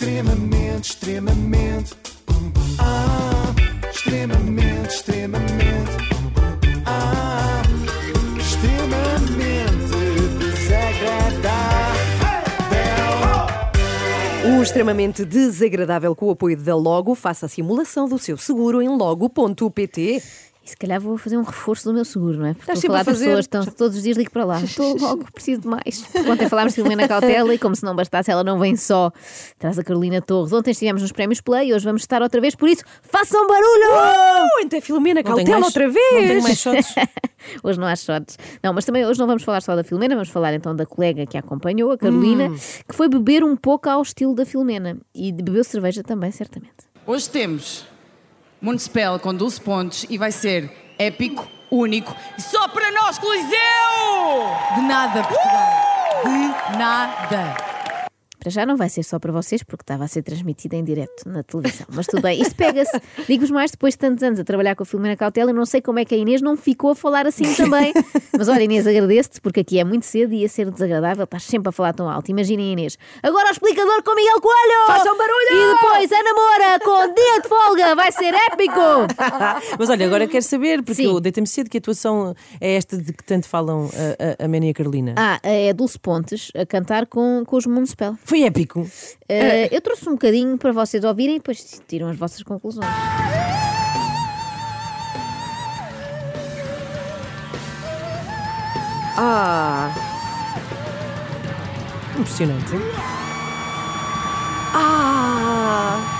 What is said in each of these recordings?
Extremamente, extremamente. Ah, extremamente, extremamente. Ah, extremamente desagradável. O extremamente desagradável com o apoio da Logo. Faça a simulação do seu seguro em logo.pt. Se calhar vou fazer um reforço do meu seguro, não é? Porque estou a falar a de fazer. pessoas, estão todos os dias ligo para lá. Estou logo, preciso de mais. Ontem falámos de Filomena Cautela e como se não bastasse, ela não vem só. Traz a Carolina Torres. Ontem estivemos nos prémios Play, hoje vamos estar outra vez, por isso, façam barulho! Oh, então Filomena Não Cautela mais- outra Não tenho vez. mais shots. Hoje não há shots. Não, mas também hoje não vamos falar só da Filomena, vamos falar então da colega que a acompanhou, a Carolina, que foi beber um pouco ao estilo da Filomena. E bebeu cerveja também, certamente. Hoje temos Municipal com 12 pontos e vai ser épico, único e só para nós, Coliseu! De nada, Portugal. De nada. Para já não vai ser só para vocês, porque estava a ser transmitida em direto na televisão. Mas tudo bem, isto pega-se. Digo-vos mais, depois de tantos anos a trabalhar com a Filomena Cautela, eu não sei como é que a Inês não ficou a falar assim também. Mas olha, Inês, agradeço-te, porque aqui é muito cedo e ia ser desagradável, estás sempre a falar tão alto. Imaginem, Inês. Agora o explicador com Miguel Coelho! Façam barulho! E depois a namora com dia de folga, vai ser épico! Mas olha, agora quero saber, porque Sim. eu deitei-me cedo que a atuação é esta de que tanto falam a, a, a Mena e a Carolina. Ah, é Dulce Pontes a cantar com, com os Municipal. Foi épico. Uh, eu trouxe um bocadinho para vocês ouvirem e depois tiram as vossas conclusões. Ah, Impressionante. ah.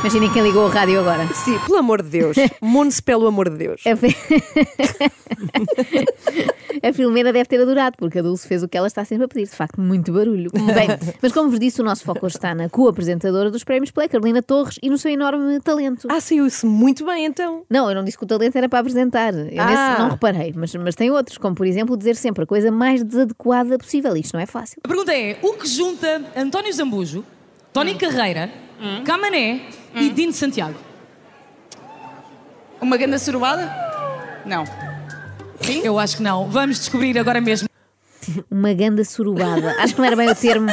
Imaginem quem ligou o rádio agora. Sim, pelo amor de Deus. Municipal, pelo amor de Deus. A, Fi- a Filomena deve ter adorado, porque a Dulce fez o que ela está sempre a pedir. De facto, muito barulho. Bem, mas como vos disse, o nosso foco hoje está na co-apresentadora dos Prémios Play, Carolina Torres, e no seu enorme talento. Ah, saiu-se muito bem então. Não, eu não disse que o talento era para apresentar. Eu nesse Ah. não reparei, mas, mas tem outros, como por exemplo dizer sempre a coisa mais desadequada possível. Isto não é fácil. A pergunta é: o que junta António Zambujo, Tony Carreira, Camané e Dino Santiago? Uma ganda surubada? Não. Eu acho que não. Vamos descobrir agora mesmo. Uma ganda surubada. Acho que não era bem o termo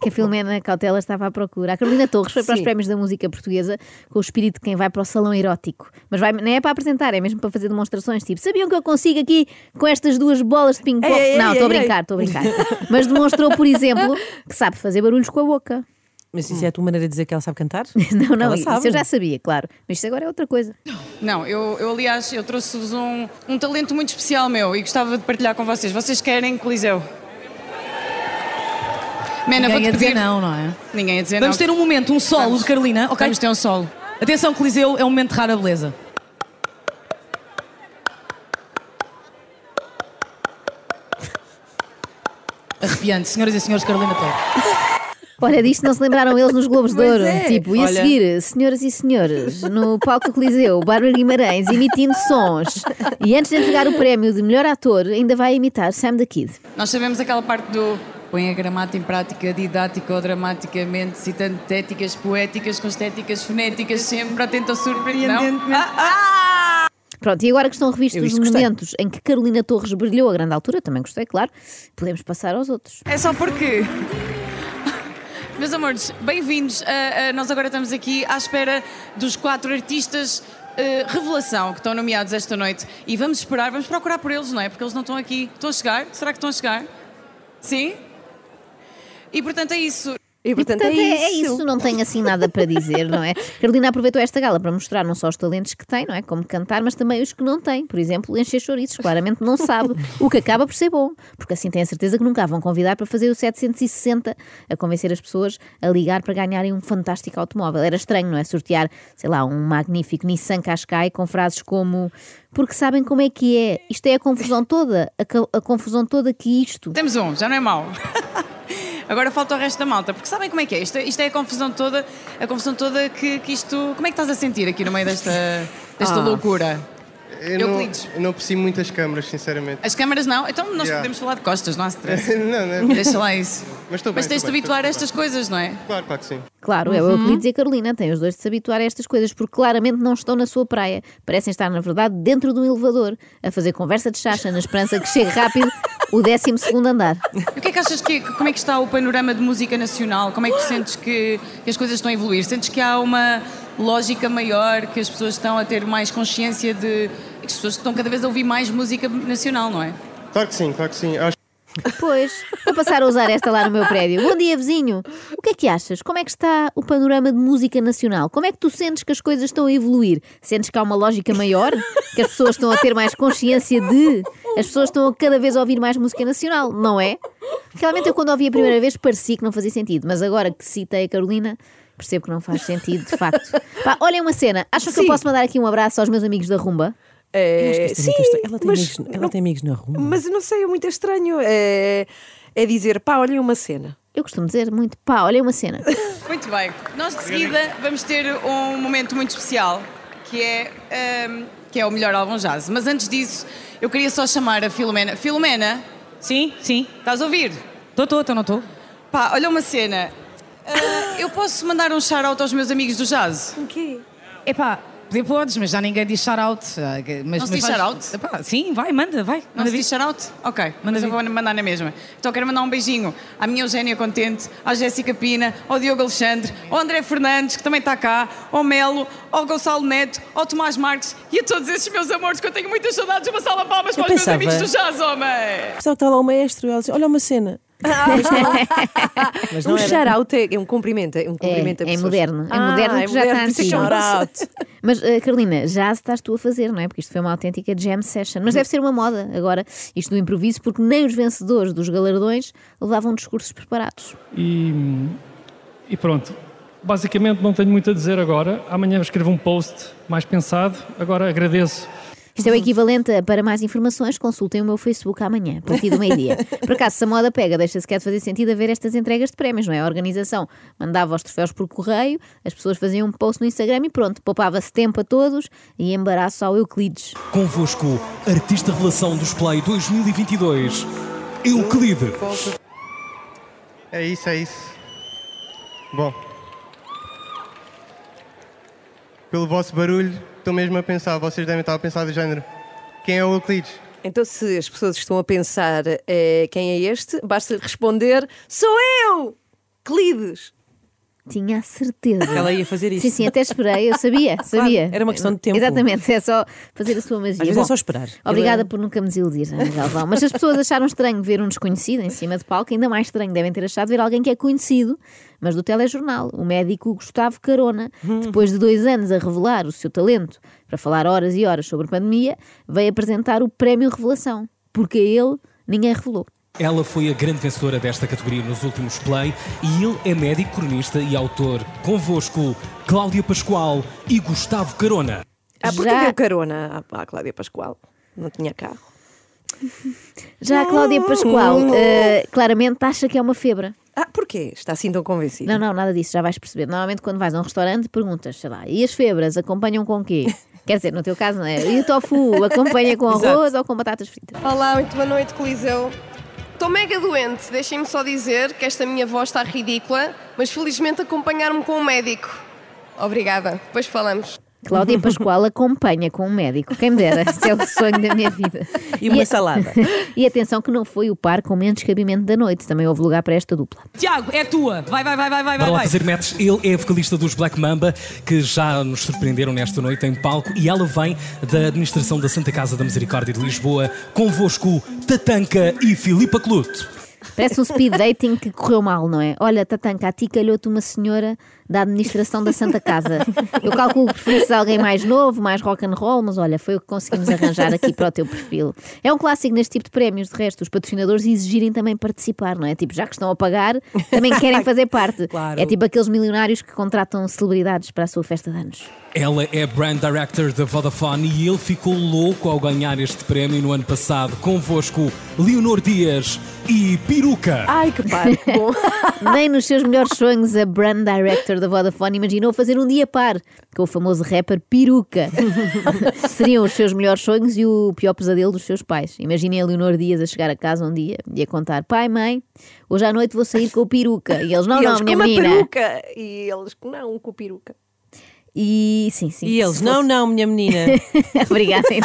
que a Filomena Cautela estava à procura. A Carolina Torres foi para os Sim. prémios da música portuguesa com o espírito de quem vai para o salão erótico. Mas vai, nem é para apresentar, é mesmo para fazer demonstrações. Tipo, sabiam que eu consigo aqui com estas duas bolas de ping-pong? Não, estou a brincar, estou a brincar. Mas demonstrou, por exemplo, que sabe fazer barulhos com a boca. Mas isso é a tua maneira de dizer que ela sabe cantar? Não, não, Ela isso sabe. eu já sabia, claro. Mas isto agora é outra coisa. Não, eu, eu aliás, eu trouxe-vos um, um talento muito especial meu e gostava de partilhar com vocês. Vocês querem Coliseu? Mena, Ninguém vou-te a dizer pedir... não, não é? Ninguém a dizer Vamos não. ter um momento, um solo Vamos. de Carolina, ok? Vamos ter um solo. Atenção, Coliseu, é um momento de rara beleza. Arrepiante, senhoras e senhores, Carolina Torres. Olha, disto não se lembraram eles nos Globos de Ouro. é. Tipo, e a Olha. seguir, senhoras e senhores, no palco Coliseu, Bárbara Guimarães emitindo sons. E antes de entregar o prémio de melhor ator, ainda vai imitar Sam the Kid. Nós sabemos aquela parte do põe a gramática em prática, didática ou dramaticamente, citando téticas poéticas com estéticas fonéticas, sempre atento ao surpreendente. Ah, Pronto, e agora que estão revistos os momentos em que Carolina Torres brilhou a grande altura, também gostei, claro, podemos passar aos outros. É só porque. Meus amores, bem-vindos. Ah, ah, nós agora estamos aqui à espera dos quatro artistas ah, revelação que estão nomeados esta noite e vamos esperar, vamos procurar por eles, não é? Porque eles não estão aqui. Estão a chegar? Será que estão a chegar? Sim? E portanto é isso. E portanto, é, isso. não tenho assim nada para dizer, não é? Carolina aproveitou esta gala para mostrar não só os talentos que tem, não é? Como cantar, mas também os que não tem. Por exemplo, encher chouriços, claramente não sabe. O que acaba por ser bom, porque assim tem a certeza que nunca a vão convidar para fazer o 760 a convencer as pessoas a ligar para ganharem um fantástico automóvel. Era estranho, não é? Sortear, sei lá, um magnífico Nissan Qashqai com frases como porque sabem como é que é. Isto é a confusão toda, a, a confusão toda que isto. Temos um, já não é mau. Agora falta o resto da malta, porque sabem como é que é? Isto, isto é a confusão toda, a confusão toda que, que isto. Como é que estás a sentir aqui no meio desta, desta Ah. loucura? Eu não, Euclides. eu não aprecio muito as câmaras, sinceramente. As câmaras não? Então nós Yeah. podemos falar de costas, não há stress. não, não. Deixa lá isso. Mas bem. Mas tens de bem, habituar a estas coisas, não é? bem. Claro, claro que sim. Claro, é o Euclides e a Carolina. Têm os dois de se habituar a estas coisas, porque claramente não estão na sua praia. Parecem estar, na verdade, dentro de um elevador, a fazer conversa de chacha, na esperança que chegue rápido o 12 andar. E o que é que achas que como é que está o panorama de música nacional? Como é que tu sentes que, que as coisas estão a evoluir? Sentes que há uma lógica maior, que as pessoas estão a ter mais consciência de que as pessoas estão cada vez a ouvir mais música nacional, não é? Claro que sim, claro que sim. Acho Pois, vou passar a usar esta lá no meu prédio. Bom dia, vizinho. O que é que achas? Como é que está o panorama de música nacional? Como é que tu sentes que as coisas estão a evoluir? Sentes que há uma lógica maior? Que as pessoas estão a ter mais consciência de? As pessoas estão a cada vez a ouvir mais música nacional, não é? Realmente eu quando ouvi a primeira vez parecia que não fazia sentido, mas agora que citei a Carolina, percebo que não faz sentido, de facto. Pá, olhem uma cena. Acham que eu Sim. posso mandar aqui um abraço aos meus amigos da Rumba? É, é sim, ela, tem mas, amigos, ela não- tem amigos na rua. mas eu não sei, é muito estranho. É, é dizer, pá, olhem uma cena. Eu costumo dizer muito, pá, olhem uma cena. Muito bem. Nós de seguida vamos ter um momento muito especial, que é, ehm, que é o melhor álbum jazz. Mas antes disso, eu queria só chamar a Filomena. Filomena, Sim, sim. estás a ouvir? Estou, estou, estou, não estou. Pá, olha uma cena. Ah, eu posso mandar um shout-out aos meus amigos do jazz? O quê? Epá, poder podes, mas já ninguém diz shout-out. Ah, Mas, Não se mas diz shout-out? Sim, vai, manda, vai. Não Manda se vir. diz shout-out? Ok, Manda mas eu vir. vou mandar na mesma. Então quero mandar um beijinho à minha Eugénia Contente, à Jéssica Pina, ao Diogo Alexandre, ao André Fernandes, que também está cá, ao Melo, ao Gonçalo Neto, ao Tomás Marques e a todos esses meus amores que eu tenho muitas saudades. Uma salva de palmas Eu para os pensava- meus amigos do jazz, homem! Pensava que está lá o maestro e ela disse, olha uma cena. Mas não um era. shout-out é, é um cumprimento, é um cumprimento a É, é moderno. É Ah, moderno é que já está antigo. shout out. Mas, eh, Carolina, já estás tu a fazer, não é? Porque isto foi uma autêntica jam session. Mas deve ser uma moda agora, isto do improviso, porque nem os vencedores dos galardões levavam discursos preparados. E, e pronto. Basicamente não tenho muito a dizer agora. Amanhã escrevo um post mais pensado. Agora agradeço Isto é o equivalente a, para mais informações, consultem o meu Facebook amanhã, a partir do meio-dia. Por acaso, se a moda pega, deixa sequer de fazer sentido haver estas entregas de prémios, não é? A organização mandava os troféus por correio, as pessoas faziam um post no Instagram e pronto, poupava-se tempo a todos e embaraço ao Euclides. Convosco, artista revelação do Play 2022, Euclide. É isso, é isso. Bom. Pelo vosso barulho, estou mesmo a pensar, vocês devem estar a pensar do género. Quem é o Euclides? Então, se as pessoas estão a pensar eh, quem é este, basta responder: sou eu! Clides! Tinha a certeza. Ela ia fazer isso. Sim, sim, até esperei, eu sabia, sabia. era uma questão de tempo. Exatamente, é só fazer a sua magia. Às vezes Bom, é só esperar. Obrigada Ele- por nunca me desiludir, Ana Galvão. Mas as pessoas acharam estranho ver um desconhecido em cima de palco, ainda mais estranho devem ter achado ver alguém que é conhecido, mas do telejornal, o médico Gustavo Carona. Depois de dois anos a revelar o seu talento para falar horas e horas sobre pandemia, veio apresentar o Prémio Revelação, porque a ele ninguém revelou. Ela foi a grande vencedora desta categoria nos últimos Play e ele é médico, cronista e autor. Convosco, Cláudia Pascoal e Gustavo Carona. Ah, porque Já- deu carona à, à Cláudia Pascoal? Não tinha carro. Já a Cláudia Pascoal eh, claramente acha que é uma febra. Ah, porquê? Está assim tão convencida? Não, não, nada disso, já vais perceber. Normalmente, quando vais a um restaurante, perguntas, sei lá, e as febras acompanham com quê? Quer dizer, no teu caso, não é? E o tofu acompanha com arroz ou com batatas fritas? Olá, muito boa noite, Coliseu. Estou mega doente, deixem-me só dizer que esta minha voz está ridícula, mas felizmente acompanharam-me com um médico. Obrigada, depois falamos. Cláudia Pascoal acompanha com um médico. Quem me dera, esse é o sonho da minha vida. E uma a- salada. e atenção que não foi o par com menos cabimento da noite, também houve lugar para esta dupla. Tiago, é tua. Vai, vai, vai, vai, vai, Para lá vai. fazer matches, ele é vocalista dos Black Mamba, que já nos surpreenderam nesta noite em palco, e ela vem da administração da Santa Casa da Misericórdia de Lisboa, convosco, Tatanka e Filipa Clute. Parece um speed dating que correu mal, não é? Olha, Tatanka, a ti calhou-te uma senhora da administração da Santa Casa. Eu calculo que preferes alguém mais novo, mais rock and roll, mas olha, foi o que conseguimos arranjar aqui para o teu perfil. É um clássico neste tipo de prémios, de resto, os patrocinadores exigirem também participar, não é? Tipo, já que estão a pagar, também querem fazer parte. Claro. É tipo aqueles milionários que contratam celebridades para a sua festa de anos. Ela é Brand Director da Vodafone e ele ficou louco ao ganhar este prémio no ano passado. Convosco, Leonor Dias e Peruca. Ai, que par, bom. Nem nos seus melhores sonhos a brand director da Vodafone imaginou fazer um dia par com o famoso rapper Peruca. Seriam os seus melhores sonhos e o pior pesadelo dos seus pais. Imaginem a Leonor Dias a chegar a casa um dia e a contar: pai, mãe, hoje à noite vou sair com o Peruca. E eles: não, e não, eles minha com menina. peruca. E eles, não, com peruca. E sim, sim. E eles, se não, fosse- não, minha menina. Obrigada, Inês.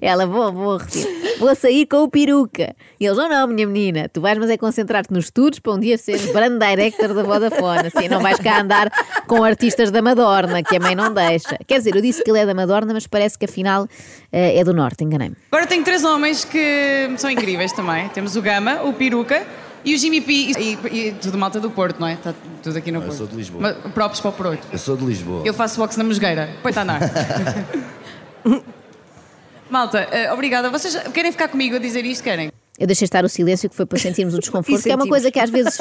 Ela, vou, vou repetir. Vou sair com o peruca. E eles, não, não, minha menina, tu vais, mas é concentrar-te nos estudos para um dia seres brand director da Vodafone. Assim, não vais cá andar com artistas da Madorna, que a mãe não deixa. Quer dizer, eu disse que ele é da Madorna, mas parece que afinal eh, é do Norte, enganei-me. Agora tenho três homens que são incríveis também. Temos o Gama, o Peruca e o Jimmy P. E, e tudo malta do Porto, não é? Está tudo aqui no Porto. sou de Lisboa. Mas, próprios para o Porto. Eu sou de Lisboa. Eu faço boxe na Mosgueira. Põe-te a andar. Malta, eh, obrigada. Vocês querem ficar comigo a dizer isto? Querem? Eu deixei estar o silêncio que foi para sentirmos o desconforto, que é uma coisa que às vezes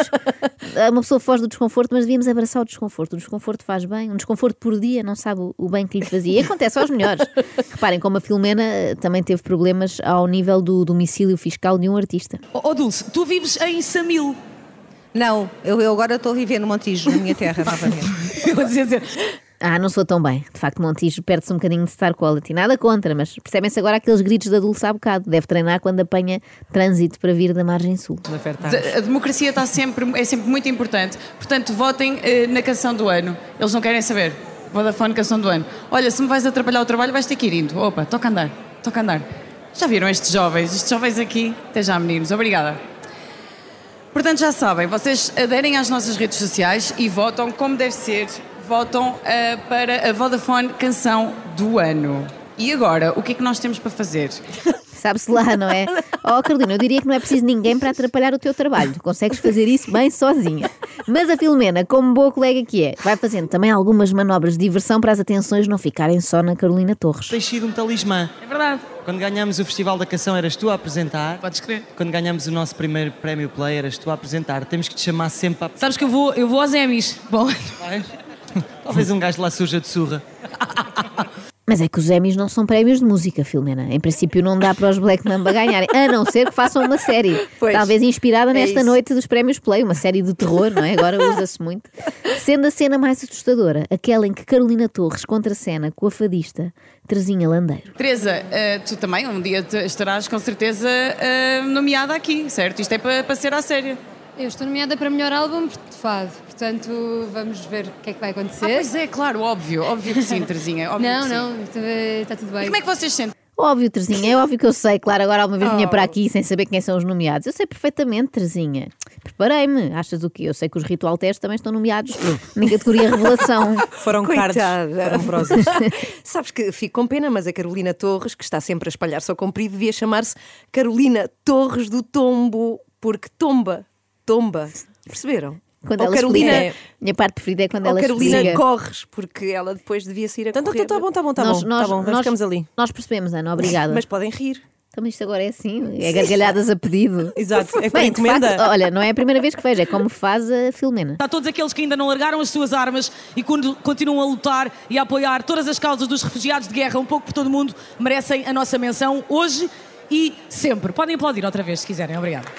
uma pessoa foge do desconforto, mas devíamos abraçar o desconforto. O desconforto faz bem, um desconforto por dia não sabe o- o bem que lhe fazia. E acontece aos melhores. Reparem como a Filomena eh, também teve problemas ao nível do domicílio fiscal de um artista. Ó oh, Dulce, tu vives em Samil. Não, eu, eu agora estou a viver no Montijo, na minha terra, novamente. Eu vou dizer, Ah, não sou tão bem. De facto, Montijo perde-se um bocadinho de star quality. Nada contra, mas percebem-se agora aqueles gritos da Dulce há bocado. Deve treinar quando apanha trânsito para vir da margem sul. A democracia está sempre, é sempre muito importante. Portanto, votem eh, na canção do ano. Eles não querem saber. Vodafone, canção do ano. Olha, se me vais atrapalhar o trabalho, vais ter que ir indo. Opa, toca andar, toca a andar. Já viram estes jovens? Estes jovens aqui? Até já, meninos. Obrigada. Portanto, já sabem, vocês aderem às nossas redes sociais e votam como deve ser. Votam eh, para a Vodafone Canção do Ano. E agora, o que é que nós temos para fazer? Sabe-se lá, não é? Oh, Carolina, eu diria que não é preciso ninguém para atrapalhar o teu trabalho. Tu consegues fazer isso bem sozinha. Mas a Filomena, como boa colega que é, vai fazendo também algumas manobras de diversão para as atenções não ficarem só na Carolina Torres. Tens sido um talismã. É verdade. Quando ganhámos o Festival da Canção eras tu a apresentar. Podes crer. Quando ganhámos o nosso primeiro prémio Play eras tu a apresentar. Temos que te chamar sempre a... sabes que eu vou, eu vou aos Emmys. Bom, Vais? Talvez um gajo lá suja de surra. Mas é que os Emmys não são prémios de música, Filomena. Em princípio não dá para os Black Mamba ganharem, a não ser que façam uma série. Pois. Talvez inspirada É nesta isso. noite dos prémios Play, uma série de terror, não é? Agora usa-se muito. Sendo a cena mais assustadora, aquela em que Carolina Torres contracena com a fadista Terezinha Landeiro. Teresa, eh, tu também um dia estarás com certeza eh, nomeada aqui, certo? Isto é para para ser à séria. Eu estou nomeada para melhor álbum de fado, portanto vamos ver o que é que vai Ah, acontecer. pois é, claro, óbvio, óbvio que sim, Terezinha. Óbvio não, não, está, está tudo bem. E como é que vocês sentem? Óbvio, Terezinha, é óbvio que eu sei, claro, agora alguma vez vinha Oh. para aqui sem saber quem são os nomeados. Eu sei perfeitamente, Terezinha. Preparei-me. Achas o quê? Eu sei que os Ritual Test também estão nomeados na categoria Revelação. Foram cards, Coitada. foram prosas. Sabes que fico com pena, mas a Carolina Torres, que está sempre a espalhar seu comprido, devia chamar-se Carolina Torres do Tombo, porque tomba, tomba. Perceberam? Quando ela Carolina, explica. Minha parte preferida é quando ela Carolina explica. corres, porque ela depois devia sair a Então, correr. tá bom, tá bom, tá Nós- bom. nós- tá bom, nós- ficamos ali. Nós percebemos, Ana, obrigada. Mas podem rir. Então isto agora é assim, é gargalhadas a pedido. Exato, é Bem, de encomenda. facto, olha, não é a primeira vez que vejo, é como faz a Filomena. Está todos aqueles que ainda não largaram as suas armas e quando continuam a lutar e a apoiar todas as causas dos refugiados de guerra, um pouco por todo o mundo, merecem a nossa menção hoje e sempre. Podem aplaudir outra vez se quiserem. Obrigada.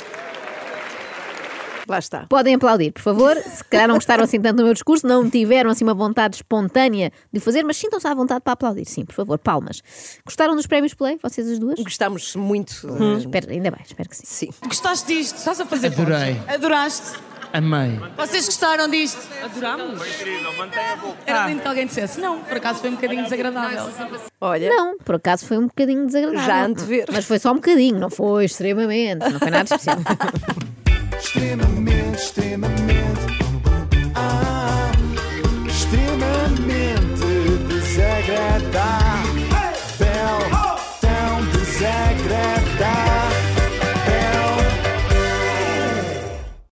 Lá está. Podem aplaudir, por favor. Se calhar não gostaram assim tanto do meu discurso, não tiveram assim uma vontade espontânea de o fazer, mas sintam-se à vontade para aplaudir. Sim, por favor, palmas. Gostaram dos prémios Play, vocês as duas? Gostámos muito. Espero- ainda bem, espero que sim. Sim. Gostaste disto? Estás a fazer Adorei. pontos. Adoraste? Amei. Vocês gostaram disto? Adorámos. Era lindo que alguém dissesse. Não, por acaso foi um bocadinho desagradável. Olha, Não, por acaso foi um bocadinho desagradável. Já antever. Mas foi só um bocadinho, não foi extremamente, não foi nada especial. extremamente, extremamente,